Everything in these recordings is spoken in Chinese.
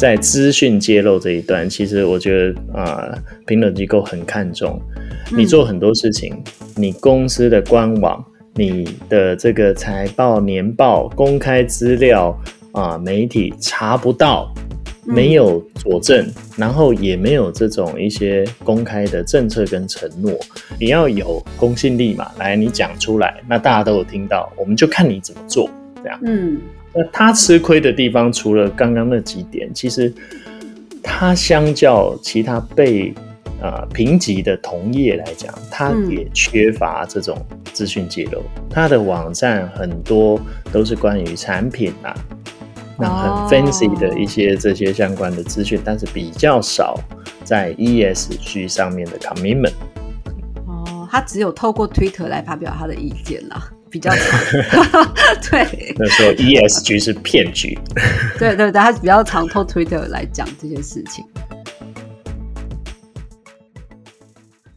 在资讯揭露这一段，其实我觉得啊，评论机构很看重你做很多事情，你公司的官网、你的这个财报、年报公开资料啊，媒体查不到。没有佐证，然后也没有这种一些公开的政策跟承诺，你要有公信力嘛？来，你讲出来，那大家都有听到，我们就看你怎么做，这样。嗯，那他吃亏的地方，除了刚刚那几点，其实他相较其他被啊评级的同业来讲，他也缺乏这种资讯揭露。他的网站很多都是关于产品啊。那很 fancy 的一些这些相关的资讯，但是比较少在 ESG 上面的 commitment。哦，他只有透过 Twitter 来发表他的意见啦，比较长。对，那时候 ESG 是骗局。对对对，他比较常透 Twitter 来讲这些事情。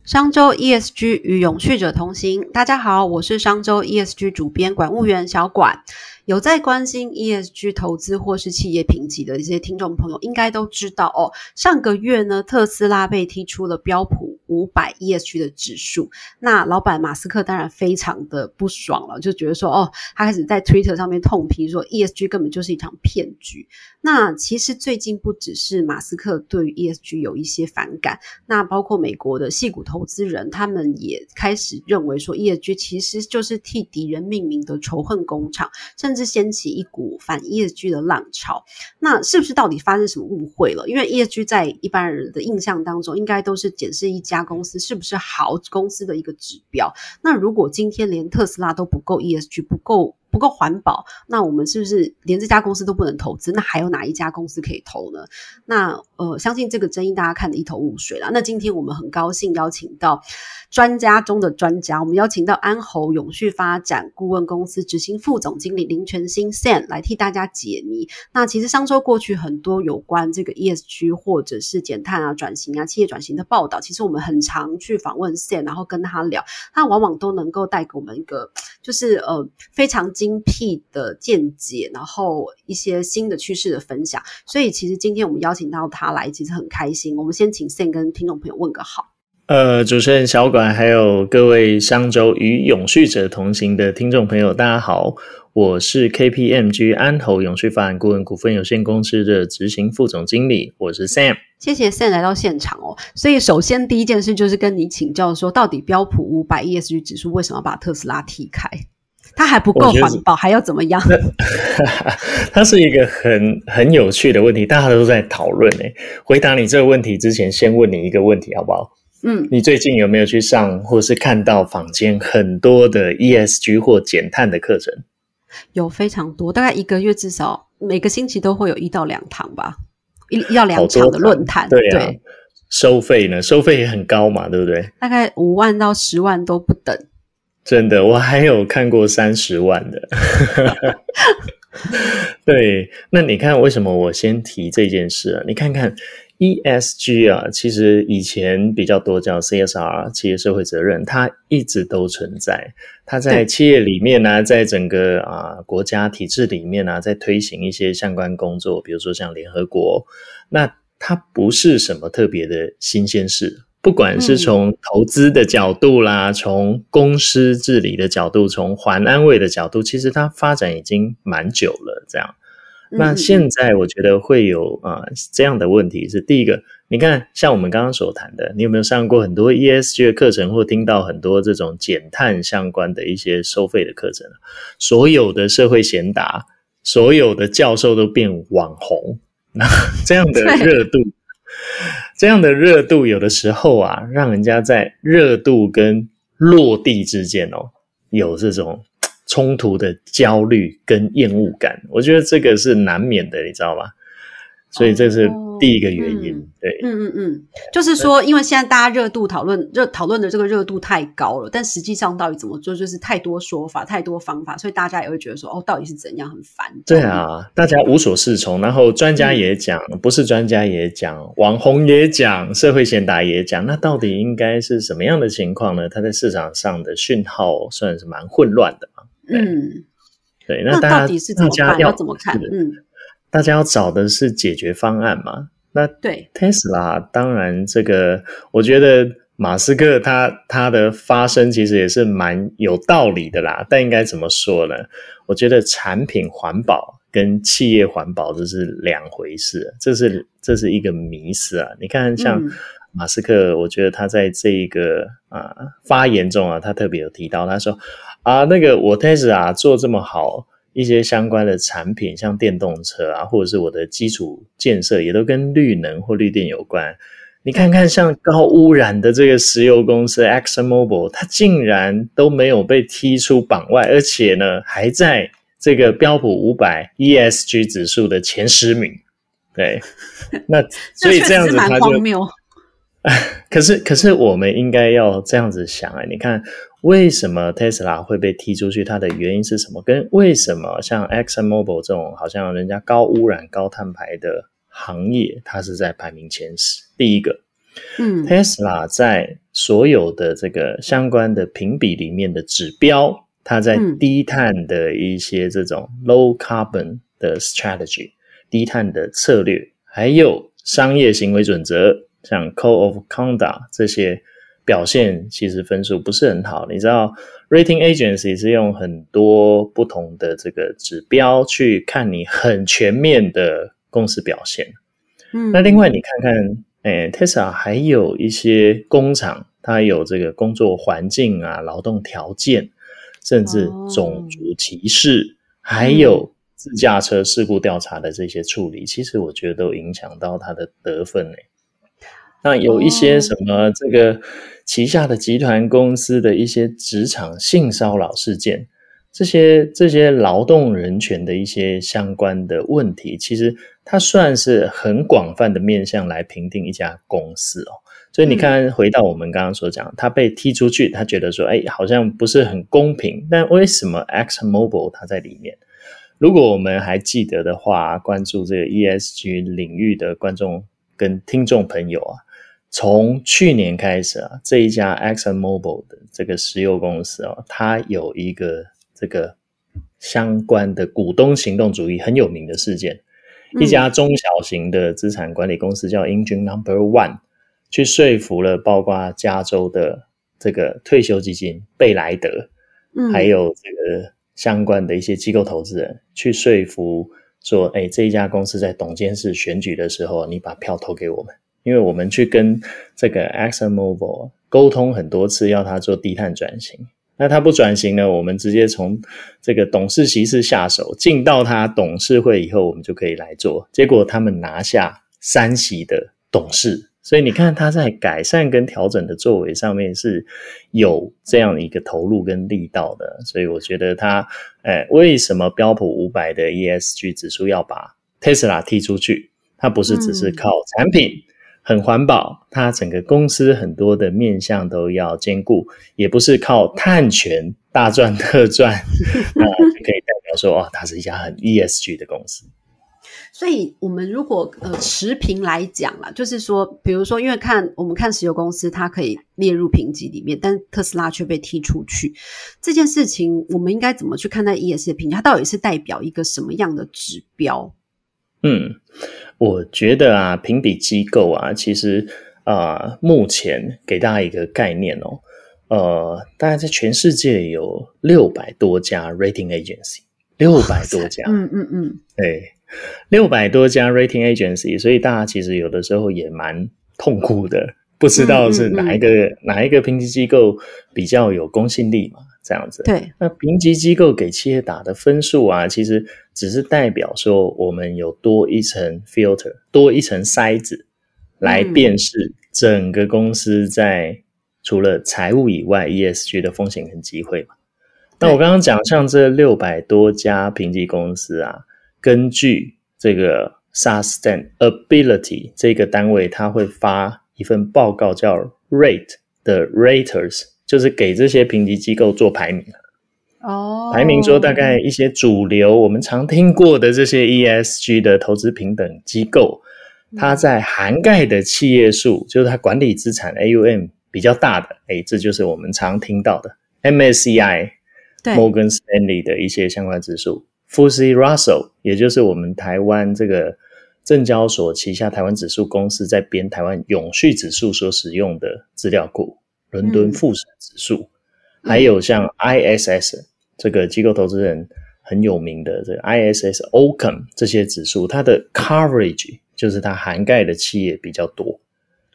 商周 ESG 与永续者同行，大家好，我是商周 ESG 主编管务员小管。有在关心 ESG 投资或是企业评级的一些听众朋友，应该都知道哦。上个月呢，特斯拉被踢出了标普五百 ESG 的指数，那老板马斯克当然非常的不爽了，就觉得说，哦，他开始在 Twitter 上面痛批说，ESG 根本就是一场骗局。那其实最近不只是马斯克对于 ESG 有一些反感，那包括美国的细股投资人，他们也开始认为说，ESG 其实就是替敌人命名的仇恨工厂，甚至掀起一股反 ESG 的浪潮，那是不是到底发生什么误会了？因为 ESG 在一般人的印象当中，应该都是检视一家公司是不是好公司的一个指标。那如果今天连特斯拉都不够 ESG，不够。不够环保，那我们是不是连这家公司都不能投资？那还有哪一家公司可以投呢？那呃，相信这个争议大家看得一头雾水了。那今天我们很高兴邀请到专家中的专家，我们邀请到安侯永续发展顾问公司执行副总经理林全新 Sam 来替大家解谜。那其实上周过去很多有关这个 ESG 或者是减碳啊、转型啊、企业转型的报道，其实我们很常去访问 Sam，然后跟他聊，他往往都能够带给我们一个就是呃非常。精辟的见解，然后一些新的趋势的分享，所以其实今天我们邀请到他来，其实很开心。我们先请 Sam 跟听众朋友问个好。呃，主持人小管，还有各位商周与永续者同行的听众朋友，大家好，我是 KPMG 安投永续发展顾问股份有限公司的执行副总经理，我是 Sam。谢谢 Sam 来到现场哦。所以首先第一件事就是跟你请教说，到底标普五百 ESG 指数为什么把特斯拉踢开？它还不够环保，还要怎么样？它是一个很很有趣的问题，大家都在讨论诶。回答你这个问题之前，先问你一个问题好不好？嗯，你最近有没有去上或是看到坊间很多的 ESG 或减碳的课程？有非常多，大概一个月至少每个星期都会有一到两堂吧，一一到两场的论坛。对啊，收费呢？收费也很高嘛，对不对？大概五万到十万都不等。真的，我还有看过三十万的。对，那你看为什么我先提这件事啊？你看看 ESG 啊，其实以前比较多叫 CSR，企业社会责任，它一直都存在。它在企业里面呢，在整个啊国家体制里面呢，在推行一些相关工作，比如说像联合国，那它不是什么特别的新鲜事。不管是从投资的角度啦，从公司治理的角度，从环安卫的角度，其实它发展已经蛮久了。这样，那现在我觉得会有啊这样的问题是：第一个，你看像我们刚刚所谈的，你有没有上过很多 ESG 的课程，或听到很多这种减碳相关的一些收费的课程？所有的社会贤达，所有的教授都变网红，那 这样的热度。这样的热度，有的时候啊，让人家在热度跟落地之间哦，有这种 冲突的焦虑跟厌恶感。我觉得这个是难免的，你知道吗？所以这是。第一个原因，对，嗯嗯嗯，就是说，因为现在大家热度讨论热讨论的这个热度太高了，但实际上到底怎么做，就是太多说法，太多方法，所以大家也会觉得说，哦，到底是怎样，很烦。对啊，大家无所适从，然后专家也讲，不是专家也讲，网红也讲，社会贤达也讲，那到底应该是什么样的情况呢？它在市场上的讯号算是蛮混乱的嘛？嗯，对，那到底是怎么办？要怎么看？嗯。大家要找的是解决方案嘛。那对，Tesla 当然这个，我觉得马斯克他他的发声其实也是蛮有道理的啦。但应该怎么说呢？我觉得产品环保跟企业环保这是两回事，这是这是一个迷思啊。你看，像马斯克，我觉得他在这一个啊发言中啊，他特别有提到，他说啊，那个我 Tesla 做这么好。一些相关的产品，像电动车啊，或者是我的基础建设，也都跟绿能或绿电有关。你看看，像高污染的这个石油公司 Exxon Mobil，它竟然都没有被踢出榜外，而且呢，还在这个标普五百 ESG 指数的前十名。对，那所以这样子它就。可是，可是我们应该要这样子想哎，你看为什么 Tesla 会被踢出去？它的原因是什么？跟为什么像 Exxon Mobil 这种好像人家高污染、高碳排的行业，它是在排名前十？第一个，嗯，Tesla 在所有的这个相关的评比里面的指标，它在低碳的一些这种 low carbon 的 strategy、低碳的策略，还有商业行为准则。像 Code of Conduct 这些表现其实分数不是很好。你知道，rating agency 是用很多不同的这个指标去看你很全面的公司表现。嗯，那另外你看看，哎，Tesla 还有一些工厂，它有这个工作环境啊、劳动条件，甚至种族歧视，还有自驾车事故调查的这些处理，其实我觉得都影响到它的得分诶。那有一些什么这个旗下的集团公司的一些职场性骚扰事件，这些这些劳动人权的一些相关的问题，其实它算是很广泛的面向来评定一家公司哦。所以你看，回到我们刚刚所讲，他被踢出去，他觉得说，哎，好像不是很公平。但为什么 X Mobile 它在里面？如果我们还记得的话，关注这个 ESG 领域的观众跟听众朋友啊。从去年开始啊，这一家 Exxon Mobil 的这个石油公司啊，它有一个这个相关的股东行动主义很有名的事件，一家中小型的资产管理公司叫 Engine Number One，去说服了包括加州的这个退休基金贝莱德，还有这个相关的一些机构投资人，去说服说，哎，这一家公司在董监事选举的时候，你把票投给我们。因为我们去跟这个 Exxon Mobil 沟通很多次，要他做低碳转型。那他不转型呢，我们直接从这个董事席次下手，进到他董事会以后，我们就可以来做。结果他们拿下三席的董事，所以你看他在改善跟调整的作为上面是有这样一个投入跟力道的。所以我觉得他，哎，为什么标普五百的 ESG 指数要把 Tesla 踢出去？它不是只是靠产品。很环保，它整个公司很多的面向都要兼顾，也不是靠碳权大赚特赚，那 就可以代表说，哦，它是一家很 ESG 的公司。所以，我们如果呃持平来讲啦，就是说，比如说，因为看我们看石油公司，它可以列入评级里面，但特斯拉却被踢出去，这件事情，我们应该怎么去看待 ESG 的评价？它到底是代表一个什么样的指标？嗯。我觉得啊，评比机构啊，其实啊，目前给大家一个概念哦，呃，大概在全世界有六百多家 rating agency，六百多家，嗯嗯嗯，对，六百多家 rating agency，所以大家其实有的时候也蛮痛苦的，不知道是哪一个哪一个评级机构比较有公信力嘛。这样子，对，那评级机构给企业打的分数啊，其实只是代表说我们有多一层 filter，多一层筛子来辨识整个公司在除了财务以外 ESG 的风险跟机会嘛。那我刚刚讲，像这六百多家评级公司啊，根据这个 Sustainability 这个单位，它会发一份报告叫 Rate 的 Raters。就是给这些评级机构做排名。哦，排名说大概一些主流我们常听过的这些 ESG 的投资平等机构，它在涵盖的企业数，就是它管理资产 AUM 比较大的，哎，这就是我们常听到的 MSCI、Morgan Stanley 的一些相关指数。富士 Russell，也就是我们台湾这个证交所旗下台湾指数公司在编台湾永续指数所使用的资料库，伦敦富时指数，还有像 ISS 这个机构投资人很有名的这个 ISS Ocam 这些指数，它的 coverage 就是它涵盖的企业比较多。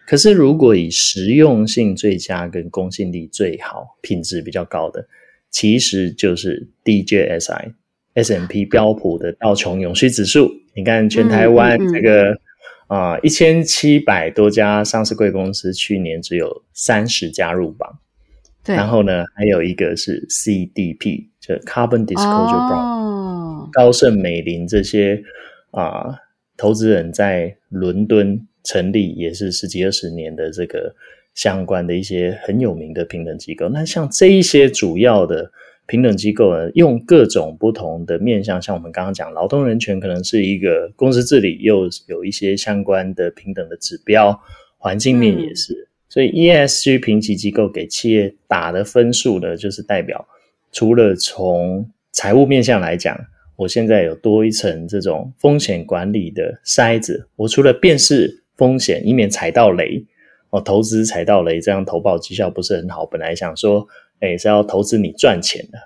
可是如果以实用性最佳跟公信力最好、品质比较高的，其实就是 DJSI。S M P 标普的道琼永续指数，你看全台湾这个啊一千七百多家上市贵公司，去年只有三十家入榜。对，然后呢，还有一个是 C D P，就 Carbon Disclosure Bond，高盛、美林这些啊投资人在伦敦成立也是十几二十年的这个相关的一些很有名的平等机构。那像这一些主要的。平等机构呢，用各种不同的面向，像我们刚刚讲，劳动人权可能是一个公司治理，又有一些相关的平等的指标，环境面也是。所以 ESG 评级机构给企业打的分数呢，就是代表除了从财务面向来讲，我现在有多一层这种风险管理的筛子，我除了辨识风险，以免踩到雷，哦，投资踩到雷，这样投报绩效不是很好。本来想说。哎，是要投资你赚钱的，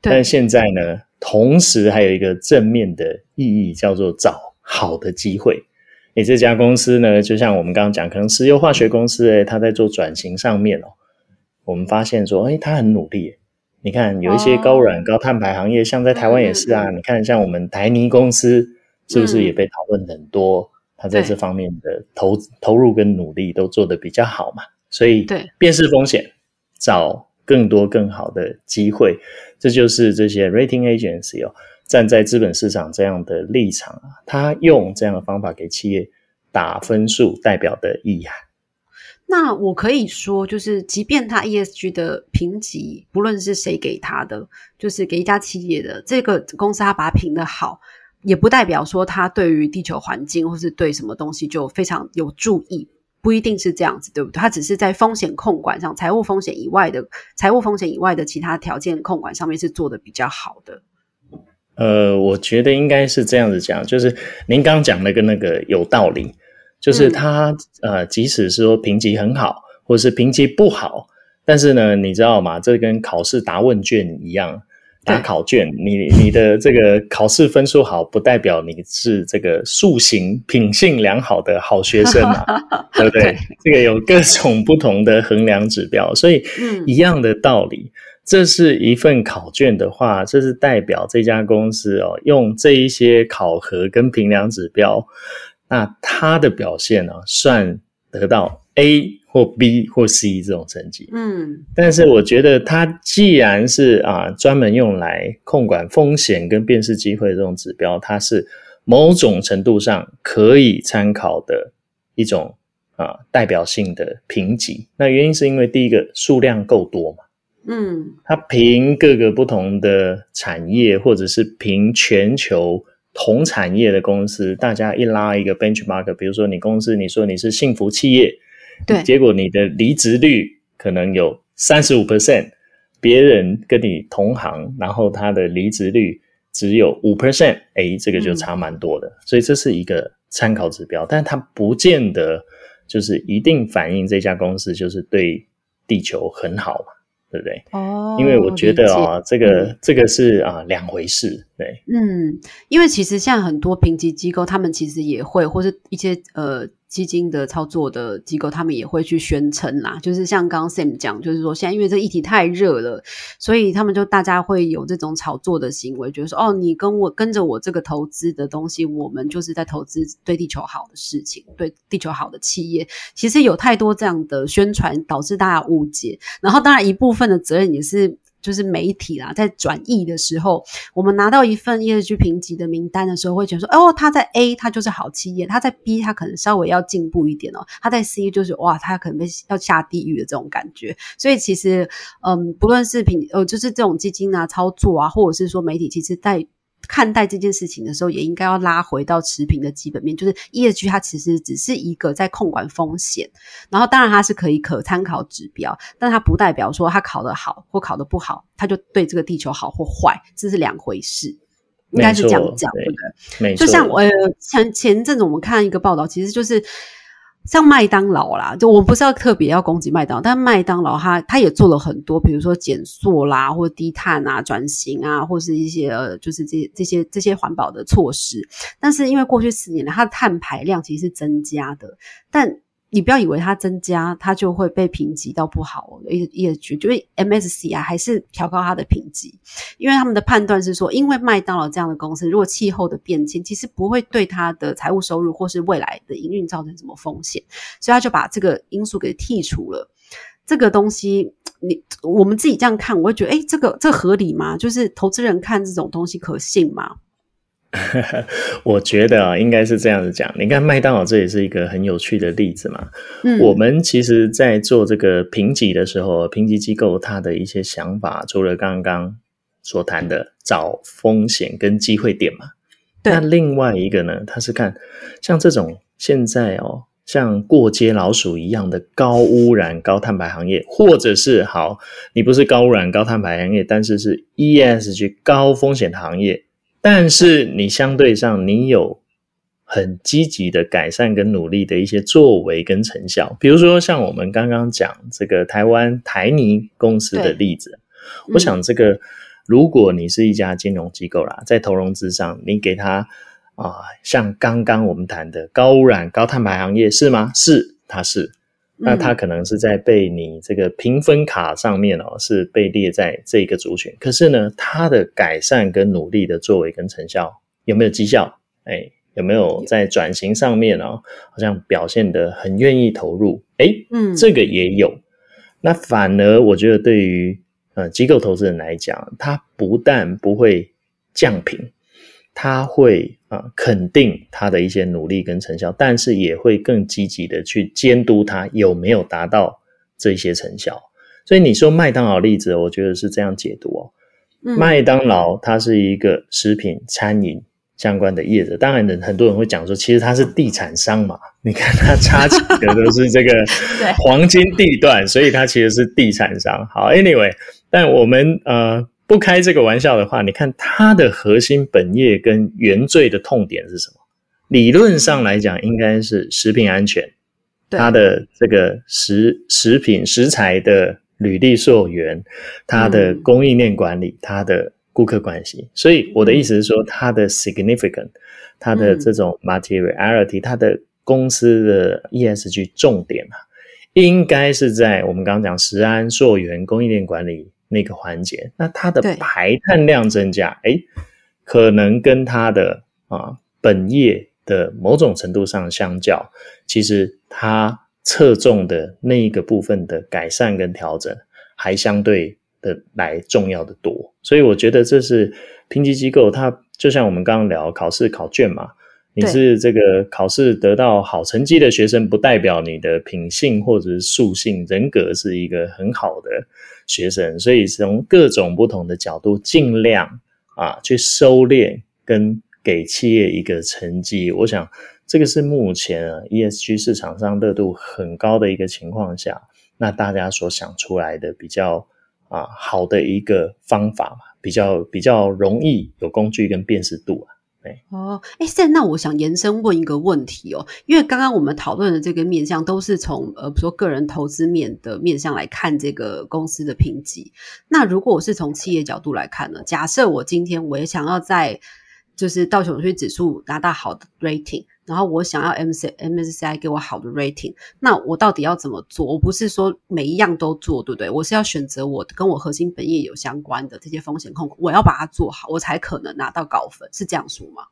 但现在呢，同时还有一个正面的意义，叫做找好的机会。哎，这家公司呢，就像我们刚刚讲，可能石油化学公司，哎，它在做转型上面哦，我们发现说，哎，它很努力。你看，有一些高软高碳排行业，像在台湾也是啊。你看，像我们台泥公司，是不是也被讨论很多？它在这方面的投投入跟努力都做得比较好嘛？所以，对，辨识风险，找。更多更好的机会，这就是这些 rating agency 哦，站在资本市场这样的立场啊，他用这样的方法给企业打分数，代表的意涵。那我可以说，就是即便他 ESG 的评级，不论是谁给他的，就是给一家企业的这个公司，他把它评的好，也不代表说他对于地球环境或是对什么东西就非常有注意。不一定是这样子，对不对？它只是在风险控管上，财务风险以外的财务风险以外的其他条件控管上面是做的比较好的。呃，我觉得应该是这样子讲，就是您刚讲那个那个有道理，就是它呃，即使是说评级很好，或者是评级不好，但是呢，你知道吗？这跟考试答问卷一样。打考卷，你你的这个考试分数好，不代表你是这个素行品性良好的好学生啊，对不对？这个有各种不同的衡量指标，所以一样的道理，这是一份考卷的话，这是代表这家公司哦，用这一些考核跟评量指标，那它的表现呢，算得到 A。或 B 或 C 这种成绩，嗯，但是我觉得它既然是啊专门用来控管风险跟辨识机会的这种指标，它是某种程度上可以参考的一种啊代表性的评级。那原因是因为第一个数量够多嘛，嗯，它凭各个不同的产业或者是凭全球同产业的公司，大家一拉一个 benchmark，比如说你公司你说你是幸福企业。对，结果你的离职率可能有三十五 percent，别人跟你同行，然后他的离职率只有五 percent，哎，这个就差蛮多的。所以这是一个参考指标，但它不见得就是一定反映这家公司就是对地球很好嘛。对不对？哦，因为我觉得啊，这个这个是啊两回事。对，嗯，因为其实现在很多评级机构，他们其实也会，或是一些呃基金的操作的机构，他们也会去宣称啦。就是像刚刚 Sam 讲，就是说现在因为这议题太热了，所以他们就大家会有这种炒作的行为，觉得说哦，你跟我跟着我这个投资的东西，我们就是在投资对地球好的事情，对地球好的企业。其实有太多这样的宣传，导致大家误解。然后当然一部分的责任也是。就是媒体啦，在转译的时候，我们拿到一份业绩评级的名单的时候，会觉得说，哦，他在 A，他就是好企业；他在 B，他可能稍微要进步一点哦；他在 C，就是哇，他可能被要下地狱的这种感觉。所以其实，嗯，不论是评呃，就是这种基金啊、操作啊，或者是说媒体，其实在。看待这件事情的时候，也应该要拉回到持平的基本面，就是 ESG 它其实只是一个在控管风险，然后当然它是可以可参考指标，但它不代表说它考得好或考得不好，它就对这个地球好或坏，这是两回事。应该是这样讲，对对不对？就像呃前前阵子我们看一个报道，其实就是像麦当劳啦，就我不是要特别要攻击麦当劳，但麦当劳它它也做了很多，比如说减塑啦，或低碳啊、转型啊，或是一些呃就是这这些这些环保的措施。但是因为过去十年呢，它的碳排量其实是增加的，但你不要以为它增加，它就会被评级到不好。E E S G 就是 M S C 啊，还是调高它的评级，因为他们的判断是说，因为麦当劳这样的公司，如果气候的变迁，其实不会对它的财务收入或是未来的营运造成什么风险，所以他就把这个因素给剔除了。这个东西，你我们自己这样看，我会觉得，哎，这个这合理吗？就是投资人看这种东西可信吗？我觉得啊，应该是这样子讲。你看麦当劳，这也是一个很有趣的例子嘛。嗯，我们其实，在做这个评级的时候，评级机构它的一些想法，除了刚刚所谈的找风险跟机会点嘛，对那另外一个呢，它是看像这种现在哦，像过街老鼠一样的高污染、高碳排行业，或者是好，你不是高污染、高碳排行业，但是是 ESG 高风险行业。但是你相对上，你有很积极的改善跟努力的一些作为跟成效，比如说像我们刚刚讲这个台湾台泥公司的例子，嗯我想这个如果你是一家金融机构啦，在投融资上，你给他啊、像刚刚我们谈的高污染、高碳排行业是吗？是，它是。那他可能是在被你这个评分卡上面哦，是被列在这个族群。可是呢，他的改善跟努力的作为跟成效有没有绩效？哎，有没有在转型上面哦，好像表现得很愿意投入？哎，嗯，这个也有。那反而我觉得对于呃机构投资人来讲，他不但不会降评，他会啊、呃肯定他的一些努力跟成效，但是也会更积极的去监督他有没有达到这些成效。所以你说麦当劳例子，我觉得是这样解读哦。嗯麦当劳它是一个食品餐饮相关的业者，当然人很多人会讲说，其实它是地产商嘛。你看它插起的都是这个 对黄金地段，所以它其实是地产商。好，anyway，但我们呃不开这个玩笑的话，你看它的核心本业跟原罪的痛点是什么？理论上来讲，应该是食品安全，它的这个食食品食材的履历溯源，它的嗯供应链管理，它的顾客关系。所以我的意思是说，它的 significant，它的嗯这种 materiality，它的公司的 ESG 重点啊，应该是在我们刚刚讲食安溯源、供应链管理那个环节。那它的排碳量增加，哎，可能跟它的啊本业的某种程度上相较，其实它侧重的那一个部分的改善跟调整，还相对的来重要的多。所以我觉得这是评级机构，它就像我们刚刚聊考试考卷嘛，你是这个考试得到好成绩的学生，不代表你的品性或者是素性人格是一个很好的学生。所以从各种不同的角度，尽量啊去收敛跟给企业一个成绩。我想这个是目前啊 ESG 市场上热度很高的一个情况下，那大家所想出来的比较啊好的一个方法嘛，比较比较容易有工具跟辨识度啊。哦，哎，现在那我想延伸问一个问题哦，因为刚刚我们讨论的这个面向都是从呃，比如说个人投资面的面向来看这个公司的评级。那如果我是从企业角度来看呢？假设我今天我也想要在就是道琼斯指数拿到好的 rating，然后我想要 M C M S C I 给我好的 rating，那我到底要怎么做？我不是说每一样都做，对不对？我是要选择我跟我核心本业有相关的这些风险控管，我要把它做好，我才可能拿到高分，是这样说吗？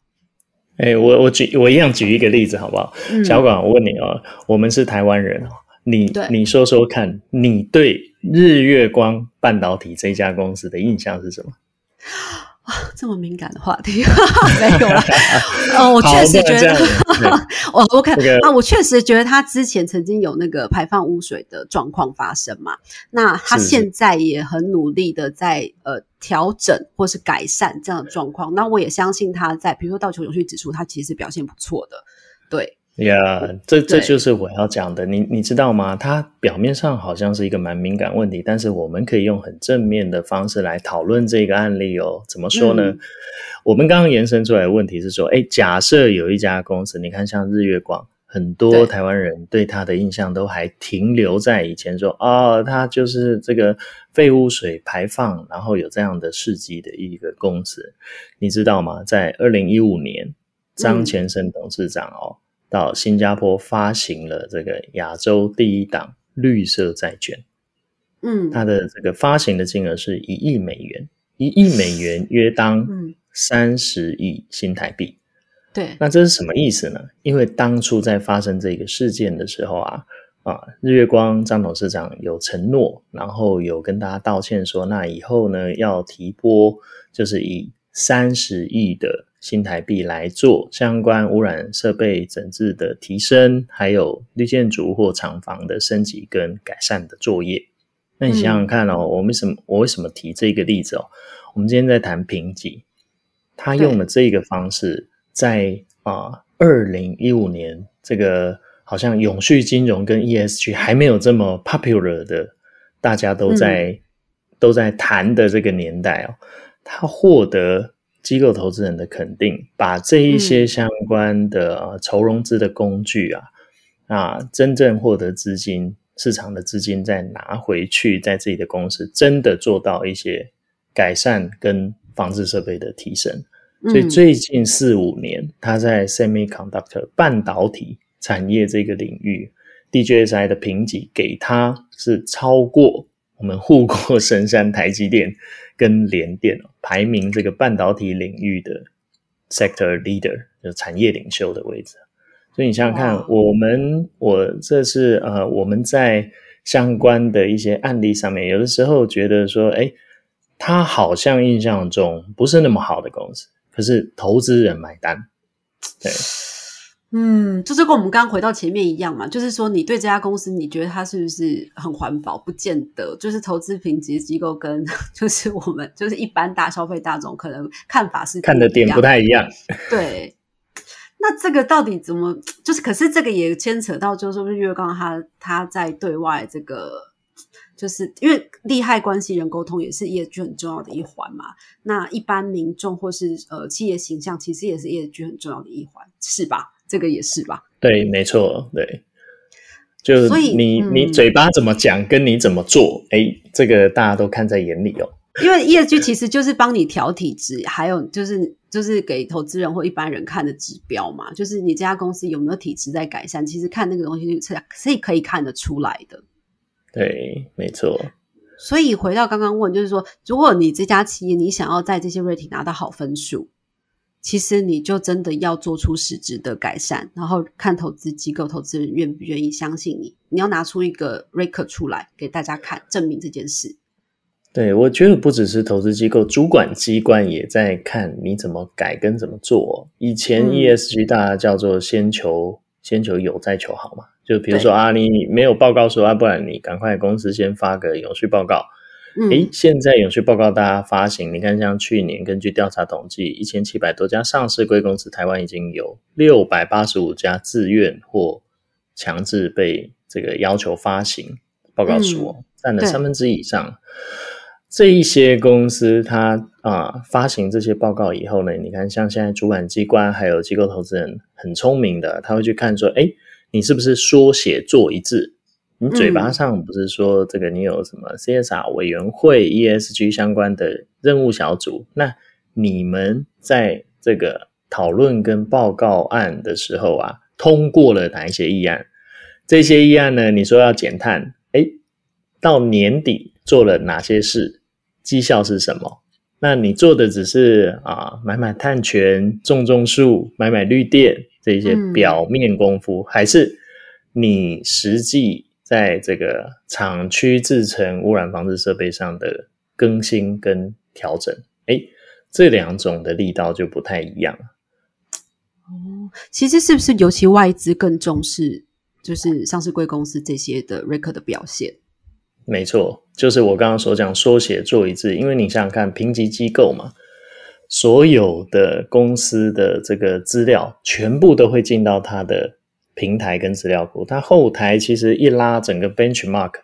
哎、我我举我一样举一个例子好不好？嗯小管，我问你哦，我们是台湾人哦，你对你说说看，你对日月光半导体这家公司的印象是什么？这么敏感的话题 没有啦。呃，我确实觉得 我我看这个啊，我确实觉得他之前曾经有那个排放污水的状况发生嘛。那他现在也很努力的在呃调整或是改善这样的状况。那我也相信他在比如说道球永续指数，他其实表现不错的。对，呀，这这就是我要讲的。你你知道吗？它表面上好像是一个蛮敏感问题，但是我们可以用很正面的方式来讨论这个案例哦。怎么说呢？嗯我们刚刚延伸出来的问题是说，哎，假设有一家公司，你看像日月光，很多台湾人对它的印象都还停留在以前说，哦，它就是这个废污水排放，然后有这样的事迹的一个公司。你知道吗？在二零一五年，张前生董事长哦。到新加坡发行了这个亚洲第一档绿色债券，嗯，它的这个发行的金额是一亿美元，一亿美元约当嗯三十亿新台币。对，那这是什么意思呢？因为当初在发生这个事件的时候啊，啊，日月光张董事长有承诺，然后有跟大家道歉说，那以后呢要提拨，就是以三十亿的新台币来做相关污染设备整治的提升，还有绿建筑或厂房的升级跟改善的作业。那你想想看哦，我为什么我为什么提这个例子哦？我们今天在谈评级，他用了这个方式，在啊二零一五年这个好像永续金融跟 ESG 还没有这么 popular 的，大家都在、都在谈的这个年代哦，他获得机构投资人的肯定，把这一些相关的、呃筹融资的工具啊，啊，真正获得资金市场的资金再拿回去，在自己的公司真的做到一些改善跟防治设备的提升。所以嗯最近四五年，他在 semiconductor 半导体产业这个领域，DJSI 的评级给他是超过我们护国神山台积电 跟联电哦排名这个半导体领域的 sector leader，就产业领袖的位置。所以你想想看，我们我这是呃我们在相关的一些案例上面，有的时候觉得说，哎，他好像印象中不是那么好的公司，可是投资人买单，对嗯，就是跟我们刚刚回到前面一样嘛，就是说你对这家公司，你觉得它是不是很环保？不见得，就是投资评级机构跟 就是我们就是一般大消费大众可能看法是看的点不太一样。对。那这个到底怎么？就是可是这个也牵扯到，就是说月刚他他在对外这个，就是因为利害关系人沟通也是业绩很重要的一环嘛。那一般民众或是呃企业形象，其实也是业绩很重要的一环，是吧？这个也是吧？对，没错，对，就所以你、嗯你嘴巴怎么讲，跟你怎么做，哎，这个大家都看在眼里哦。因为业绩其实就是帮你调体质，还有就是就是给投资人或一般人看的指标嘛，就是你这家公司有没有体质在改善，其实看那个东西是是可以看得出来的。对，没错，所以回到刚刚问，就是说，如果你这家企业你想要在这些 rating 拿到好分数，其实你就真的要做出实质的改善，然后看投资机构、投资人愿不愿意相信你，你要拿出一个 record 出来给大家看，证明这件事。对，我觉得不只是投资机构，主管机关也在看你怎么改跟怎么做。以前嗯 ESG 大家叫做先求先求有，再求好嘛。就比如说对啊，你没有报告说啊，不然你赶快公司先发个永续报告。嗯，诶，现在永续报告大家发行，你看像去年根据调查统计，一千七百多家上市贵公司，台湾已经有六百八十五家自愿或强制被这个要求发行报告书、哦，占了对三分之一以上。这一些公司它啊发行这些报告以后呢，你看像现在主管机关还有机构投资人很聪明的，他会去看说，哎，你是不是缩写做一致？你嘴巴上不是说这个你有什么 CSR 委员会、ESG 相关的任务小组？那你们在这个讨论跟报告案的时候啊，通过了哪一些议案？这些议案呢？你说要减碳，哎，到年底做了哪些事？绩效是什么？那你做的只是啊买买碳权、种种树、买买绿电这些嗯表面功夫，还是你实际在这个厂区制成污染防治设备上的更新跟调整？哎，这两种的力道就不太一样。哦，其实是不是尤其外资更重视，就是上市贵公司这些的 record 的表现？没错，就是我刚刚所讲，说写做一致。因为你想想看，评级机构嘛，所有的公司的这个资料全部都会进到它的平台跟资料库，它后台其实一拉整个 benchmark，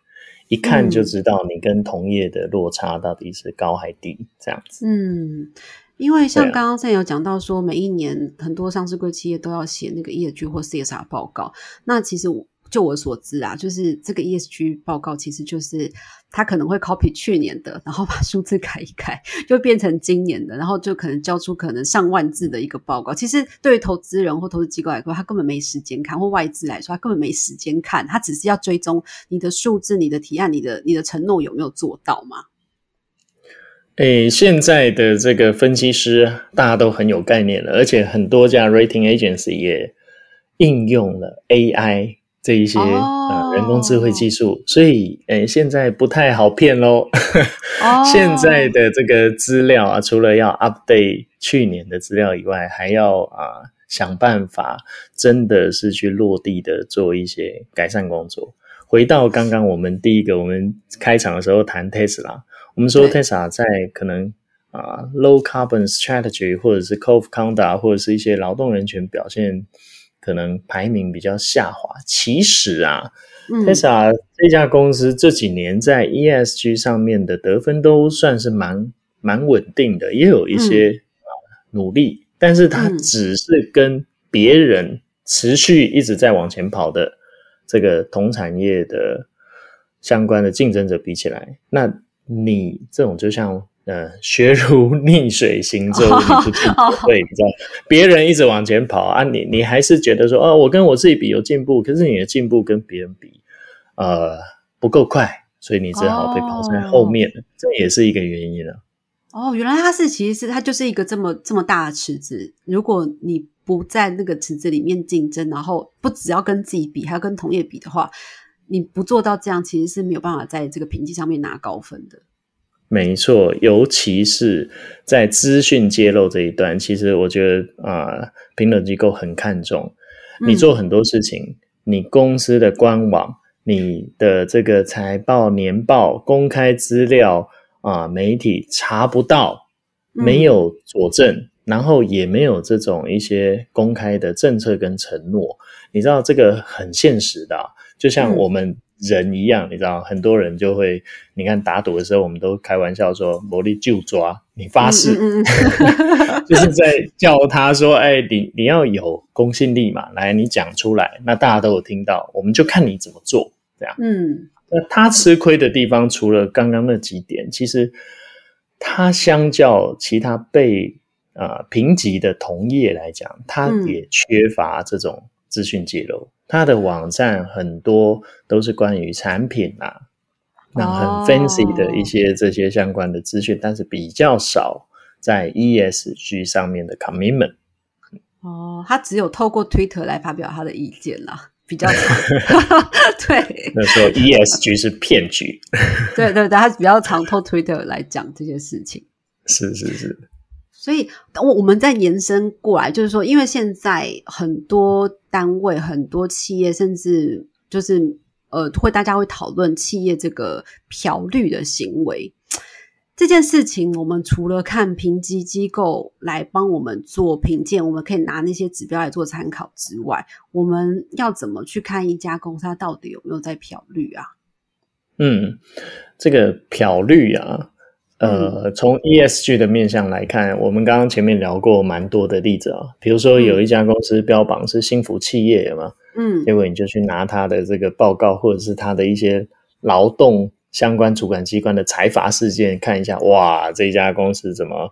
一看就知道你跟同业的落差到底是高还低，这样子。嗯，因为像刚刚在有讲到说，每一年很多上市贵企业都要写那个业绩或 CSR 报告，那其实我。就我所知啊，就是这个 ESG 报告，其实就是他可能会 copy 去年的，然后把数字改一改，就变成今年的，然后就可能交出可能上万字的一个报告。其实对于投资人或投资机构来说，他根本没时间看；或外资来说，他根本没时间看。他只是要追踪你的数字、你的提案、你的你的承诺有没有做到嘛？诶，现在的这个分析师大家都很有概念了，而且很多家 rating agency 也应用了 AI。这一些呃人工智慧技术，所以诶现在不太好骗喽。现在的这个资料啊，除了要 update 去年的资料以外，还要啊想办法，真的是去落地的做一些改善工作。回到刚刚我们第一个，我们开场的时候谈 Tesla，我们说 Tesla 在可能啊 low carbon strategy 或者是 c o v e conduct 或者是一些劳动人权表现。可能排名比较下滑。其实啊，Tesla 这家公司这几年在 ESG 上面的得分都算是蛮蛮稳定的，也有一些努力，但是它只是跟别人持续一直在往前跑的这个同产业的相关的竞争者比起来，那你这种就像。呃，学如逆水行舟，你不进不退，你知道？别人一直往前跑啊，你你还是觉得说，哦，我跟我自己比有进步，可是你的进步跟别人比，呃，不够快，所以你只好被跑在后面这也是一个原因了。哦，原来它是，其实是它就是一个这么这么大的池子，如果你不在那个池子里面竞争，然后不只要跟自己比，还要跟同业比的话，你不做到这样，其实是没有办法在这个评级上面拿高分的。没错，尤其是在资讯揭露这一段，其实我觉得啊，评论机构很看重。你做很多事情，你公司的官网、你的这个财报、年报、公开资料啊，媒体查不到，没有佐证，然后也没有这种一些公开的政策跟承诺，你知道这个很现实的，就像我们。人一样，你知道，很多人就会，你看打赌的时候，我们都开玩笑说“魔力就抓”，你发誓，就是在叫他说：“哎，你你要有公信力嘛，来，你讲出来，那大家都有听到，我们就看你怎么做。”这样，嗯，那他吃亏的地方，除了刚刚那几点，其实他相较其他被啊评级的同业来讲，他也缺乏这种资讯揭露。他的网站很多都是关于产品啊，那很 fancy 的一些这些相关的资讯，但是比较少在 ESG 上面的 commitment。哦，他只有透过 Twitter 来发表他的意见啦，比较长。对，那时候 ESG 是骗局。对对对，他比较常透 Twitter 来讲这些事情。是是是。所以，我我们再延伸过来，就是说，因为现在很多单位、很多企业，甚至就是呃，会大家会讨论企业这个漂绿的行为这件事情。我们除了看评级机构来帮我们做评鉴，我们可以拿那些指标来做参考之外，我们要怎么去看一家公司它到底有没有在漂绿啊？嗯，这个漂绿啊。呃，从 ESG 的面向来看，我们刚刚前面聊过蛮多的例子啊，比如说有一家公司标榜是幸福企业嘛，嗯，结果你就去拿他的这个报告，或者是他的一些劳动相关主管机关的财阀事件看一下，哇，这家公司怎么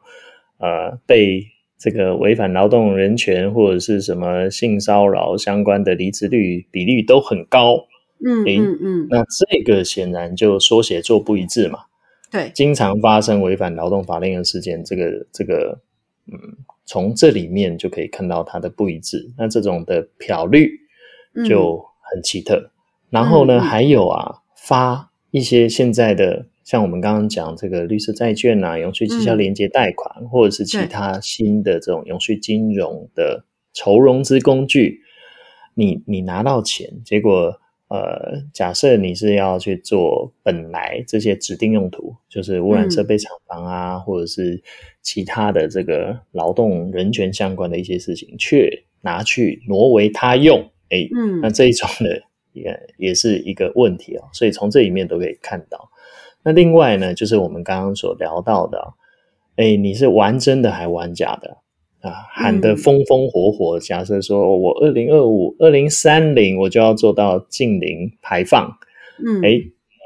呃被这个违反劳动人权或者是什么性骚扰相关的离职率比率都很高，嗯嗯嗯，那这个显然就说写作不一致嘛。对，经常发生违反劳动法令的事件，这个这个，嗯，从这里面就可以看到它的不一致。那这种的漂率就很奇特。然后呢，还有啊，发一些现在的，像我们刚刚讲这个绿色债券啊、永续绩效连接贷款，或者是其他新的这种永续金融的筹融资工具，你你拿到钱，结果。呃，假设你是要去做本来这些指定用途，就是污染设备厂房啊，或者是其他的这个劳动人权相关的一些事情，却拿去挪为他用，哎，嗯那这一种的也也是一个问题哦。所以从这里面都可以看到。那另外呢，就是我们刚刚所聊到的，哎，你是玩真的还玩假的啊？喊得风风火火，假设说我二零二五、二零三零我就要做到净零排放，嗯，哎，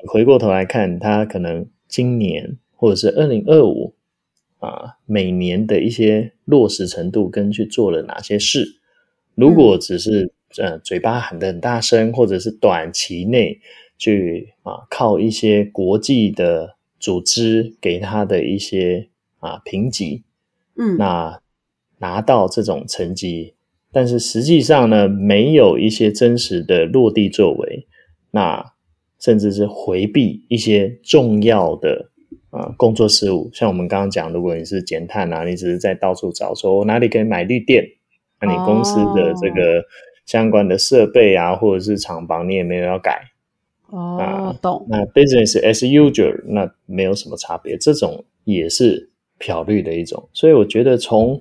回过头来看，他可能今年或者是二零二五啊，每年的一些落实程度跟去做了哪些事，如果只是呃嘴巴喊得很大声，或者是短期内去啊靠一些国际的组织给他的一些啊评级，嗯，那拿到这种成绩，但是实际上呢，没有一些真实的落地作为，那甚至是回避一些重要的啊、呃工作事务，像我们刚刚讲，如果你是减碳啊，你只是在到处找说我哪里可以买绿电，那你公司的这个相关的设备啊，或者是厂房，你也没有要改，哦，懂，那 business as usual，那没有什么差别，这种也是漂绿的一种。所以我觉得从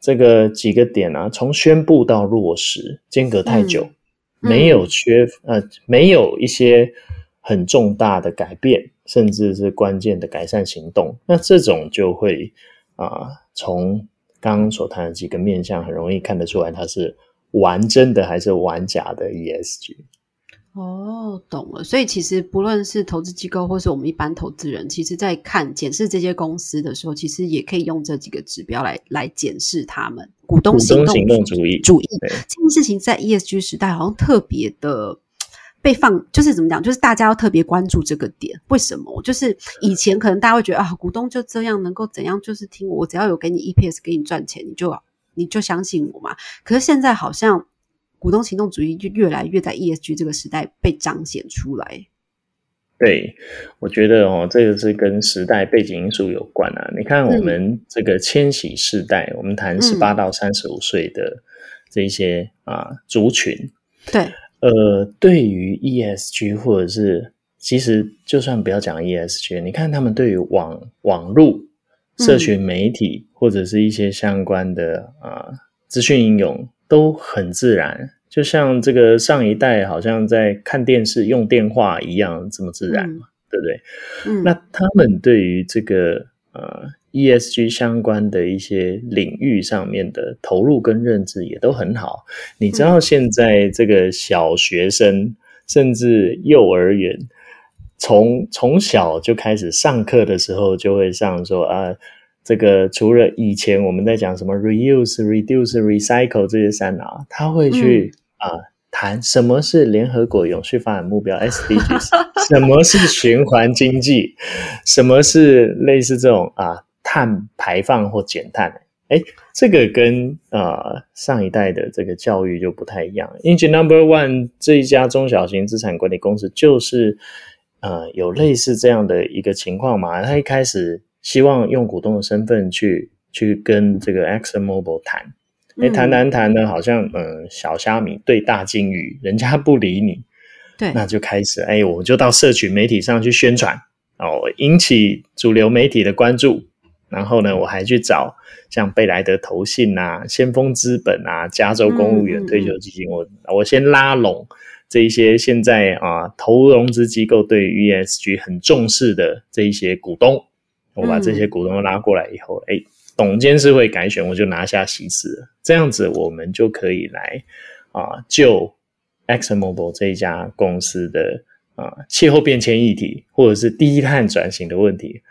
这个几个点啊，从宣布到落实间隔太久，嗯没有缺呃没有一些很重大的改变，甚至是关键的改善行动，那这种就会啊、从刚刚所谈的几个面向，很容易看得出来它是玩真的还是玩假的 E ESG。哦，懂了。所以其实不论是投资机构或是我们一般投资人，其实在看检视这些公司的时候，其实也可以用这几个指标来来检视他们股东行动主义，主义对这件事情，在 ESG 时代好像特别的。被放就是怎么讲，就是大家要特别关注这个点。为什么？就是以前可能大家会觉得啊，股东就这样能够怎样，就是听我，我只要有给你 EPS 给你赚钱，你就你就相信我嘛。可是现在好像股东行动主义就越来越在 ESG 这个时代被彰显出来。对，我觉得哦，这个是跟时代背景因素有关啊。你看，我嗯们这个千禧世代，我们谈嗯十八到三十五岁的这一些啊族群，对，呃，对于 ESG 或者是其实就算不要讲 ESG，你看他们对于网网络、社群媒体、或者是一些相关的啊资讯应用都很自然，就像这个上一代好像在看电视用电话一样这么自然嘛，对不对？嗯，那他们对于这个呃 ESG 相关的一些领域上面的投入跟认知也都很好。你知道现在这个小学生甚至幼儿园，从从小就开始上课的时候就会上说啊。这个除了以前我们在讲什么 reuse、reduce、recycle 这些三啊，他会去啊、谈什么是联合国永续发展目标 SDGs，什么是循环经济，什么是类似这种啊碳排放或减碳。哎，这个跟呃上一代的这个教育就不太一样。Engine Number One 这一家中小型资产管理公司就是呃有类似这样的一个情况嘛，他一开始希望用股东的身份去去跟这个 Exxon Mobil 谈。哎，嗯。谈谈谈呢，好像嗯，小虾米对大金鱼，人家不理你，对，那就开始哎，我就到社群媒体上去宣传。哦，引起主流媒体的关注。然后呢，我还去找像贝莱德投信啊、先锋资本啊、加州公务员退休基金，我我先拉拢这一些现在啊投融资机构对于 ESG 很重视的这一些股东，我把这些股东拉过来以后，哎、董监事会改选，我就拿下席次了。这样子，我们就可以来啊，就 ExxonMobil 这一家公司的啊气候变迁议题，或者是低碳转型的问题，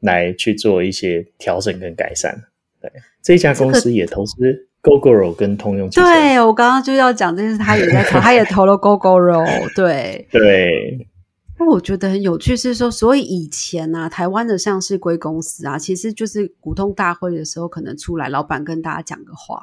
来去做一些调整跟改善。对，这家公司也投资 GoGoRo 跟通用汽车。对我刚刚就要讲这件事，他也在投，他也投了 GoGoRo，对。对那我觉得很有趣是说，所以以前啊，台湾的上市贵公司啊，其实就是股东大会的时候，可能出来老板跟大家讲个话，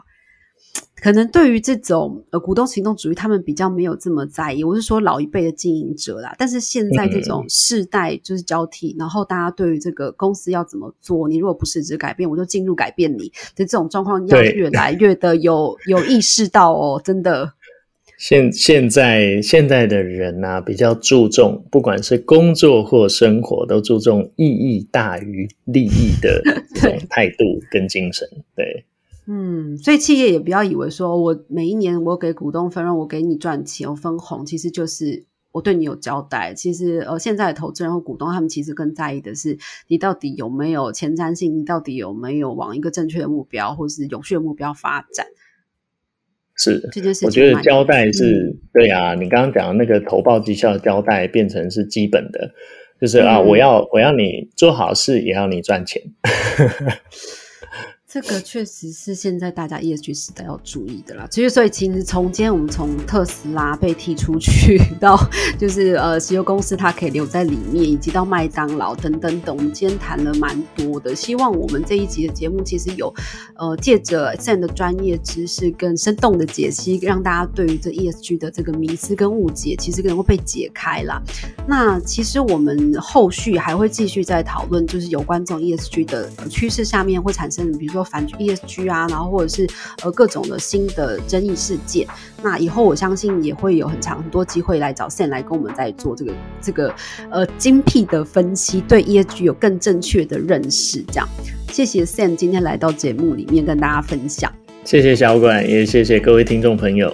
可能对于这种呃股东行动主义，他们比较没有这么在意。我是说老一辈的经营者啦，但是现在这种世代就是交替，然后大家对于这个公司要怎么做，你如果不是只改变，我就进入改变你的这种状况，要越来越的有有意识到哦，真的。现现在现在的人呐、比较注重，不管是工作或生活，都注重意义大于利益的这种态度跟精神。对，嗯，所以企业也不要以为说我每一年我给股东分润，我给你赚钱，我分红，其实就是我对你有交代。其实呃，现在的投资人或股东他们其实更在意的是你到底有没有前瞻性，你到底有没有往一个正确的目标或是永续的目标发展。是这件事情，我觉得交代是对啊。你刚刚讲的那个投报绩效交代变成是基本的，就是啊，我要我要你做好事，也要你赚钱。这个确实是现在大家 ESG 时代要注意的啦。其实，所以其实从今天我们从特斯拉被踢出去，到就是呃石油公司它可以留在里面，以及到麦当劳等等等，我们今天谈了蛮多的。希望我们这一集的节目其实有呃借着 Sam 的专业知识跟生动的解析，让大家对于这 ESG 的这个迷思跟误解，其实可能够被解开啦。那其实我们后续还会继续在讨论，就是有关这种 ESG 的趋势下面会产生，比如说说。反 ESG 啊，然后或者是呃各种的新的争议事件，那以后我相信也会有很长很多机会来找 Sam 来跟我们在做这个这个呃精辟的分析，对 ESG 有更正确的认识。这样，谢谢 Sam 今天来到节目里面跟大家分享。谢谢小管，也谢谢各位听众朋友。